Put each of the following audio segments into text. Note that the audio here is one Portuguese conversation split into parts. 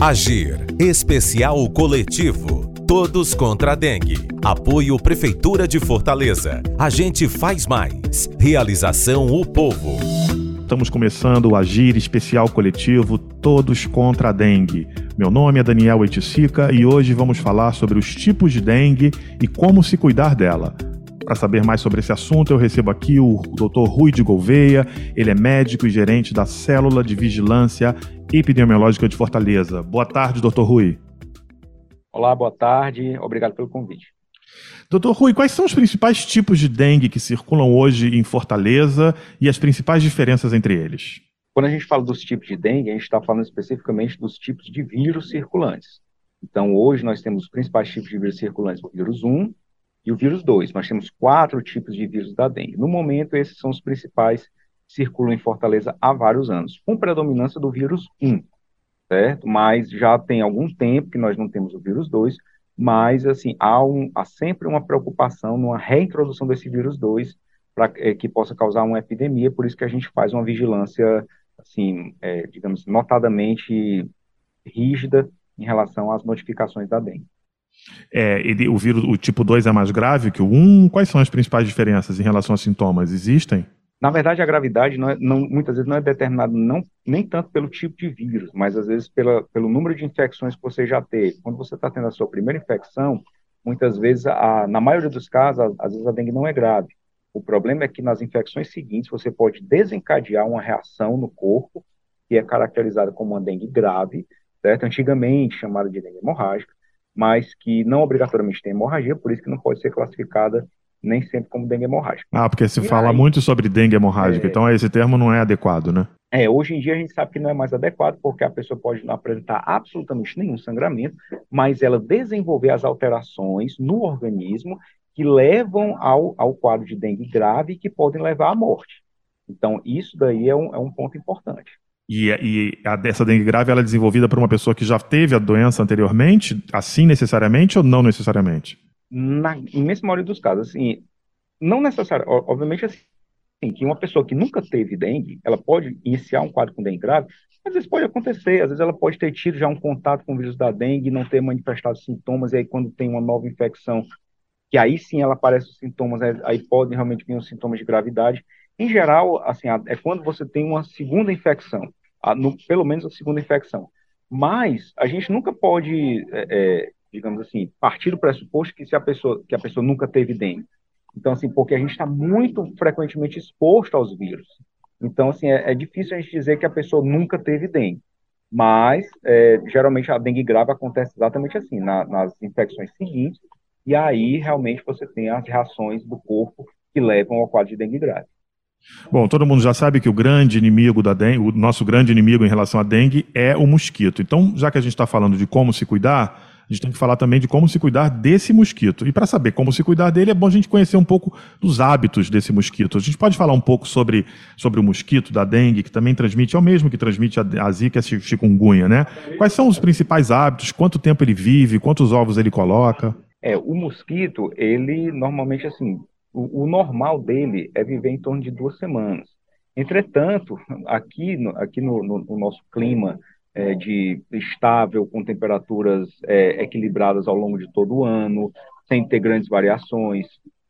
Agir Especial Coletivo. Todos contra a dengue. Apoio Prefeitura de Fortaleza. A gente faz mais. Realização O Povo. Estamos começando o Agir Especial Coletivo Todos contra a Dengue. Meu nome é Daniel Eticica e hoje vamos falar sobre os tipos de dengue e como se cuidar dela. Para saber mais sobre esse assunto, eu recebo aqui o Dr. Rui de Gouveia. Ele é médico e gerente da Célula de Vigilância Epidemiológica de Fortaleza. Boa tarde, Dr. Rui. Olá, boa tarde. Obrigado pelo convite. Doutor Rui, quais são os principais tipos de dengue que circulam hoje em Fortaleza e as principais diferenças entre eles? Quando a gente fala dos tipos de dengue, a gente está falando especificamente dos tipos de vírus circulantes. Então, hoje nós temos os principais tipos de vírus circulantes, o vírus 1 e o vírus 2. Nós temos quatro tipos de vírus da dengue. No momento, esses são os principais que circulam em Fortaleza há vários anos, com predominância do vírus 1, certo? Mas já tem algum tempo que nós não temos o vírus 2, mas assim há, um, há sempre uma preocupação numa reintrodução desse vírus 2 para é, que possa causar uma epidemia, por isso que a gente faz uma vigilância assim, é, digamos, notadamente rígida em relação às notificações da dengue. É, ele, o vírus, o tipo 2 é mais grave que o 1? Quais são as principais diferenças em relação a sintomas? Existem? Na verdade, a gravidade não é, não, muitas vezes não é determinada não, nem tanto pelo tipo de vírus, mas às vezes pela, pelo número de infecções que você já teve. Quando você está tendo a sua primeira infecção, muitas vezes, a, na maioria dos casos, às vezes a dengue não é grave. O problema é que nas infecções seguintes você pode desencadear uma reação no corpo que é caracterizada como uma dengue grave, certo? Antigamente chamada de dengue hemorrágica, mas que não obrigatoriamente tem hemorragia, por isso que não pode ser classificada nem sempre como dengue hemorrágica. Ah, porque se e fala aí, muito sobre dengue hemorrágica, é, então esse termo não é adequado, né? É, hoje em dia a gente sabe que não é mais adequado, porque a pessoa pode não apresentar absolutamente nenhum sangramento, mas ela desenvolver as alterações no organismo que levam ao, ao quadro de dengue grave e que podem levar à morte. Então, isso daí é um, é um ponto importante. E, e a, essa dengue grave ela é desenvolvida por uma pessoa que já teve a doença anteriormente, assim necessariamente ou não necessariamente? Na imensa maioria dos casos, assim, não necessariamente, obviamente assim, que uma pessoa que nunca teve dengue, ela pode iniciar um quadro com dengue grave, às vezes pode acontecer, às vezes ela pode ter tido já um contato com o vírus da dengue, não ter manifestado sintomas, e aí quando tem uma nova infecção, que aí sim ela aparece os sintomas, aí podem realmente vir os sintomas de gravidade. Em geral, assim, é quando você tem uma segunda infecção, no, pelo menos a segunda infecção. Mas a gente nunca pode, é, é, digamos assim, partir do pressuposto que se a pessoa que a pessoa nunca teve dengue. Então, assim, porque a gente está muito frequentemente exposto aos vírus. Então, assim, é, é, difícil a gente dizer que a pessoa nunca teve dengue. Mas, é, geralmente, a dengue grave acontece exatamente assim, na, nas infecções seguintes, e aí realmente você tem as reações do corpo que levam ao quadro de dengue grave. Bom, todo mundo já sabe que o grande inimigo da dengue, o nosso grande inimigo em relação à dengue é o mosquito. Então, já que a gente está falando de como se cuidar, a gente tem que falar também de como se cuidar desse mosquito. E para saber como se cuidar dele, é bom a gente conhecer um pouco dos hábitos desse mosquito. A gente pode falar um pouco sobre, sobre o mosquito da dengue, que também transmite, é o mesmo que transmite a, a zika a chikungunya, né? Quais são os principais hábitos? Quanto tempo ele vive? Quantos ovos ele coloca? É, o mosquito, ele normalmente, assim, o, o normal dele é viver em torno de duas semanas. Entretanto, aqui no, aqui no, no, no nosso clima é, de estável, com temperaturas é, equilibradas ao longo de todo o ano, sem ter grandes variações,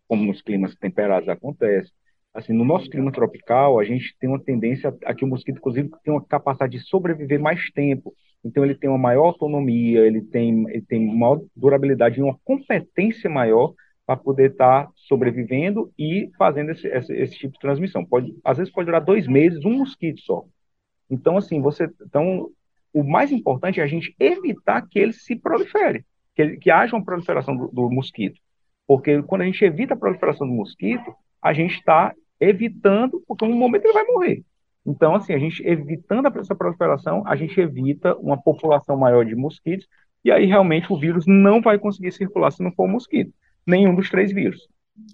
como nos climas temperados acontece. Assim, no nosso clima tropical, a gente tem uma tendência a que o mosquito, inclusive, tem uma capacidade de sobreviver mais tempo. Então, ele tem uma maior autonomia, ele tem, ele tem maior durabilidade e uma competência maior para poder estar tá sobrevivendo e fazendo esse, esse, esse, tipo de transmissão. Pode, às vezes pode durar dois meses, um mosquito só. Então, assim, você, então, o mais importante é a gente evitar que ele se prolifere, que, ele, que haja uma proliferação do, do, mosquito. Porque quando a gente evita a proliferação do mosquito, a gente está evitando, porque um momento ele vai morrer. Então, assim, a gente evitando essa proliferação, a gente evita uma população maior de mosquitos, e aí realmente o vírus não vai conseguir circular se não for mosquito, nenhum dos três vírus.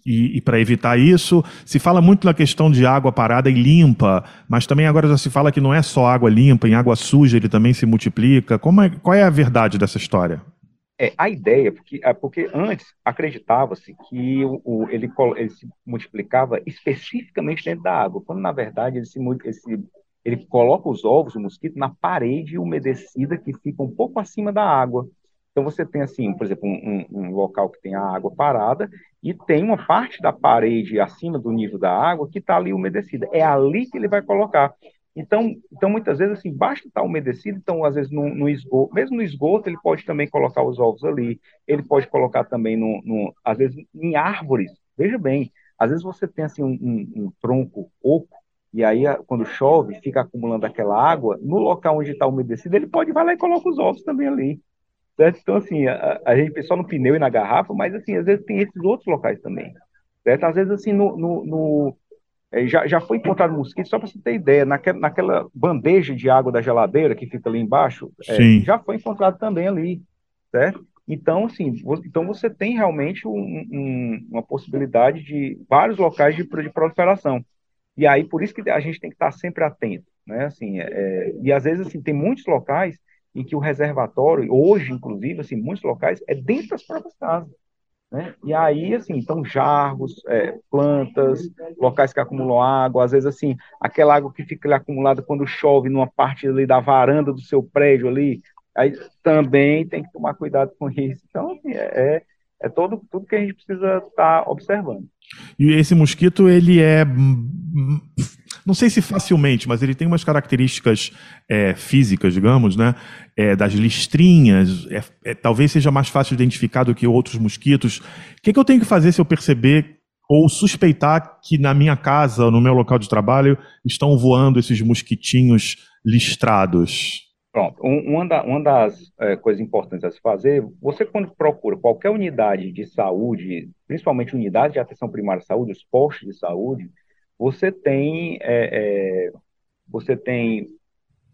E, e para evitar isso, se fala muito na questão de água parada e limpa, mas também agora já se fala que não é só água limpa, em água suja ele também se multiplica. Como é, qual é a verdade dessa história? É, a ideia, porque, é, porque antes acreditava-se que o, o, ele, ele, se multiplicava especificamente dentro da água, quando na verdade ele, se, ele, ele coloca os ovos, o mosquito, na parede umedecida que fica um pouco acima da água. Então você tem assim, por exemplo, um, um, um, local que tem a água parada e tem uma parte da parede acima do nível da água que está ali umedecida. É ali que ele vai colocar. Então, então muitas vezes assim, basta estar tá umedecido, então às vezes no, no, esgoto, mesmo no esgoto ele pode também colocar os ovos ali, ele pode colocar também no, no às vezes em árvores. Veja bem, às vezes você tem assim um, um tronco oco e aí quando chove fica acumulando aquela água no local onde está umedecido, ele pode ir lá e coloca os ovos também ali. Certo? Então, assim, a, a gente pensa só no pneu e na garrafa, mas, assim, às vezes tem esses outros locais também. Certo? Às vezes, assim, no, no, no é, já, já foi encontrado mosquito, só para você ter ideia, naquela, naquela bandeja de água da geladeira que fica ali embaixo, é, já foi encontrado também ali, certo? Então, assim, então você tem realmente um, um, uma possibilidade de vários locais de, de, proliferação. E aí, por isso que a gente tem que estar sempre atento, né? Assim, é, é e às vezes, assim, tem muitos locais em que o reservatório, hoje, inclusive, assim, muitos locais, é dentro das próprias casas. Né? E aí, assim, então, jarros, é, plantas, locais que acumulam água, às vezes, assim, aquela água que fica ali acumulada quando chove numa parte ali da varanda do seu prédio ali, aí também tem que tomar cuidado com isso. Então, assim, é, é, é todo, tudo que a gente precisa estar tá observando. E esse mosquito, ele é não sei se facilmente, mas ele tem umas características é, físicas, digamos, né? É, das listrinhas, é, é, talvez seja mais fácil de identificar do que outros mosquitos. O que, que eu tenho que fazer se eu perceber ou suspeitar que na minha casa, no meu local de trabalho, estão voando esses mosquitinhos listrados? Pronto, uma, da, uma das é, coisas importantes a se fazer, você quando procura qualquer unidade de saúde, principalmente unidade de atenção primária de saúde, os postos de saúde, você tem é, é, você tem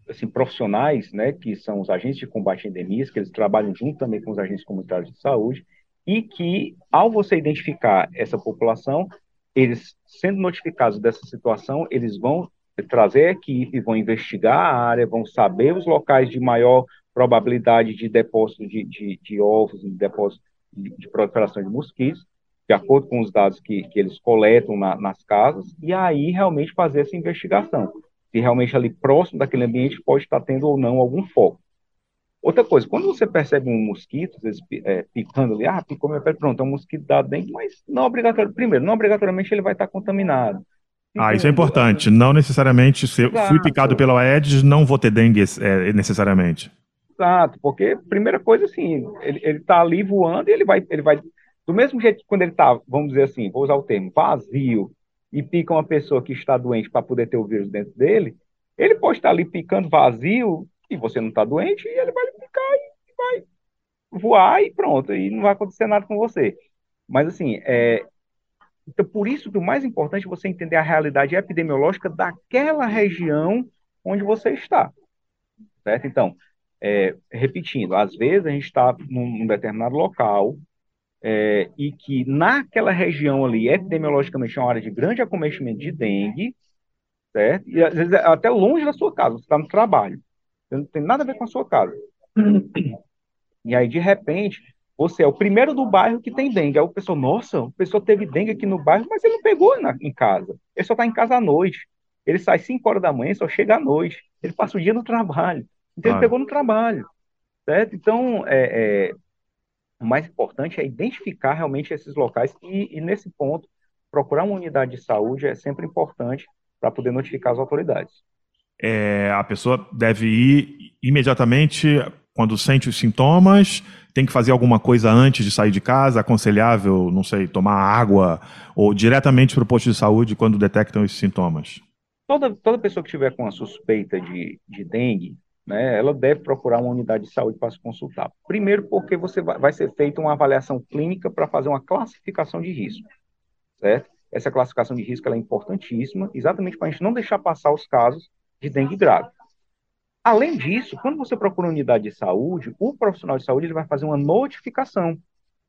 assim, profissionais, né, que são os agentes de combate a endemias, que eles trabalham junto também com os agentes comunitários de saúde, e que, ao você identificar essa população, eles, sendo notificados dessa situação, eles vão trazer a equipe, vão investigar a área, vão saber os locais de maior probabilidade de depósito de, de, de ovos, de depósito de, de proliferação de mosquitos, de acordo com os dados que, que eles coletam na, nas casas, e aí realmente fazer essa investigação. Se realmente ali próximo daquele ambiente pode estar tendo ou não algum foco. Outra coisa, quando você percebe um mosquito, às vezes, é, picando ali, ah, picou minha pele, pronto, é um mosquito da dengue, mas não obrigatoriamente, primeiro, não obrigatoriamente ele vai estar contaminado. Ah, isso é importante. Não necessariamente, se eu fui picado pela Aedes, não vou ter dengue é, necessariamente. Exato, porque, primeira coisa, assim, ele, ele tá ali voando e ele vai, ele vai do mesmo jeito que quando ele está, vamos dizer assim, vou usar o termo, vazio, e pica uma pessoa que está doente para poder ter o vírus dentro dele, ele pode estar ali picando vazio e você não está doente, e ele vai picar e vai voar e pronto, e não vai acontecer nada com você. Mas assim, é, então, por isso que o mais importante é você entender a realidade epidemiológica daquela região onde você está. Certo? Então, é, repetindo, às vezes a gente está num, determinado local, é, e que naquela região ali, epidemiologicamente, é uma área de grande acometimento de dengue, certo? E às vezes até longe da sua casa, você está no trabalho, não tem nada a ver com a sua casa. E aí, de repente, você é o primeiro do bairro que tem dengue. Aí o pessoal, nossa, o pessoal teve dengue aqui no bairro, mas ele não pegou na, em casa. Ele só está em casa à noite. Ele sai 5 horas da manhã, só chega à noite. Ele passa o dia no trabalho. Então, ah. ele pegou no trabalho. Certo? Então, é, é, o mais importante é identificar realmente esses locais e, e nesse ponto, procurar uma unidade de saúde é sempre importante para poder notificar as autoridades. É, a pessoa deve ir imediatamente quando sente os sintomas, tem que fazer alguma coisa antes de sair de casa, aconselhável, não sei, tomar água, ou diretamente para o posto de saúde quando detectam esses sintomas? Toda, toda pessoa que tiver com a suspeita de, de dengue, né, ela deve procurar uma unidade de saúde para se consultar. Primeiro, porque você vai, vai ser feita uma avaliação clínica para fazer uma classificação de risco, certo? essa classificação de risco é importantíssima, exatamente para a gente não deixar passar os casos de dengue grave. Além disso, quando você procura uma unidade de saúde, o profissional de saúde ele vai fazer uma notificação.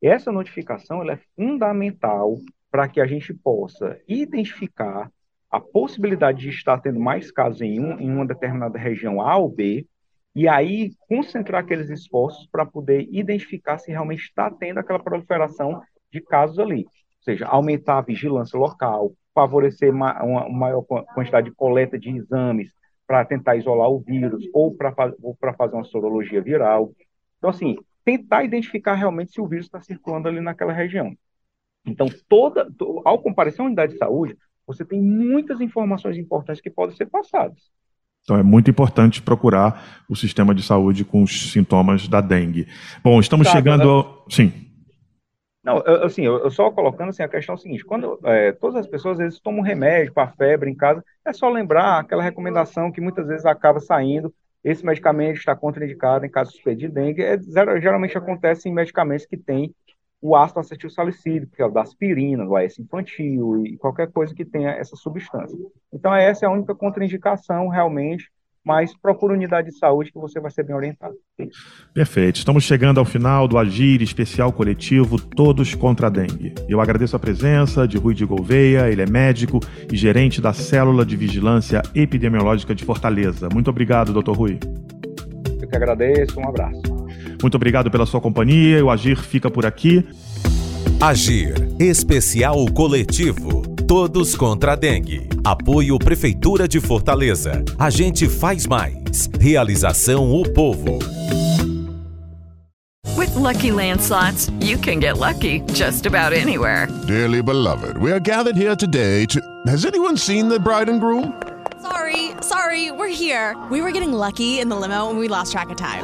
Essa notificação é fundamental para que a gente possa identificar a possibilidade de estar tendo mais casos em, um, em uma determinada região A ou B, e aí concentrar aqueles esforços para poder identificar se realmente está tendo aquela proliferação de casos ali. Ou seja, aumentar a vigilância local, favorecer uma, uma maior quantidade de coleta de exames para tentar isolar o vírus ou para fazer uma sorologia viral. Então, assim, tentar identificar realmente se o vírus está circulando ali naquela região. Então, toda, ao comparecer à unidade de saúde, você tem muitas informações importantes que podem ser passadas. Então é muito importante procurar o sistema de saúde com os sintomas da dengue. Bom, estamos tá, chegando ao... Sim. Não, assim, eu, só colocando assim, a questão é a seguinte, quando é, todas as pessoas às vezes tomam remédio para febre em casa, é só lembrar aquela recomendação que muitas vezes acaba saindo, esse medicamento está contraindicado em caso suspeito de dengue, é, geralmente acontece em medicamentos que têm o ácido acetil salicílico, que é o da aspirina, do AS infantil e qualquer coisa que tenha essa substância. Então, essa é a única contraindicação realmente, mas procura unidade de saúde que você vai ser bem orientado. Perfeito. Estamos chegando ao final do Agir Especial Coletivo Todos contra a Dengue. Eu agradeço a presença de Rui de Gouveia, ele é médico e gerente da Célula de Vigilância Epidemiológica de Fortaleza. Muito obrigado, doutor Rui. Eu que agradeço, um abraço. Muito obrigado pela sua companhia. O Agir fica por aqui. Agir Especial Coletivo. Todos contra a dengue. Apoio Prefeitura de Fortaleza. A gente faz mais. Realização O Povo. With lucky landslots, you can get lucky just about anywhere. Dearly beloved, we are gathered here today to. Has anyone seen the bride and groom? Sorry, sorry, we're here. We were getting lucky in the limo and we lost track of time.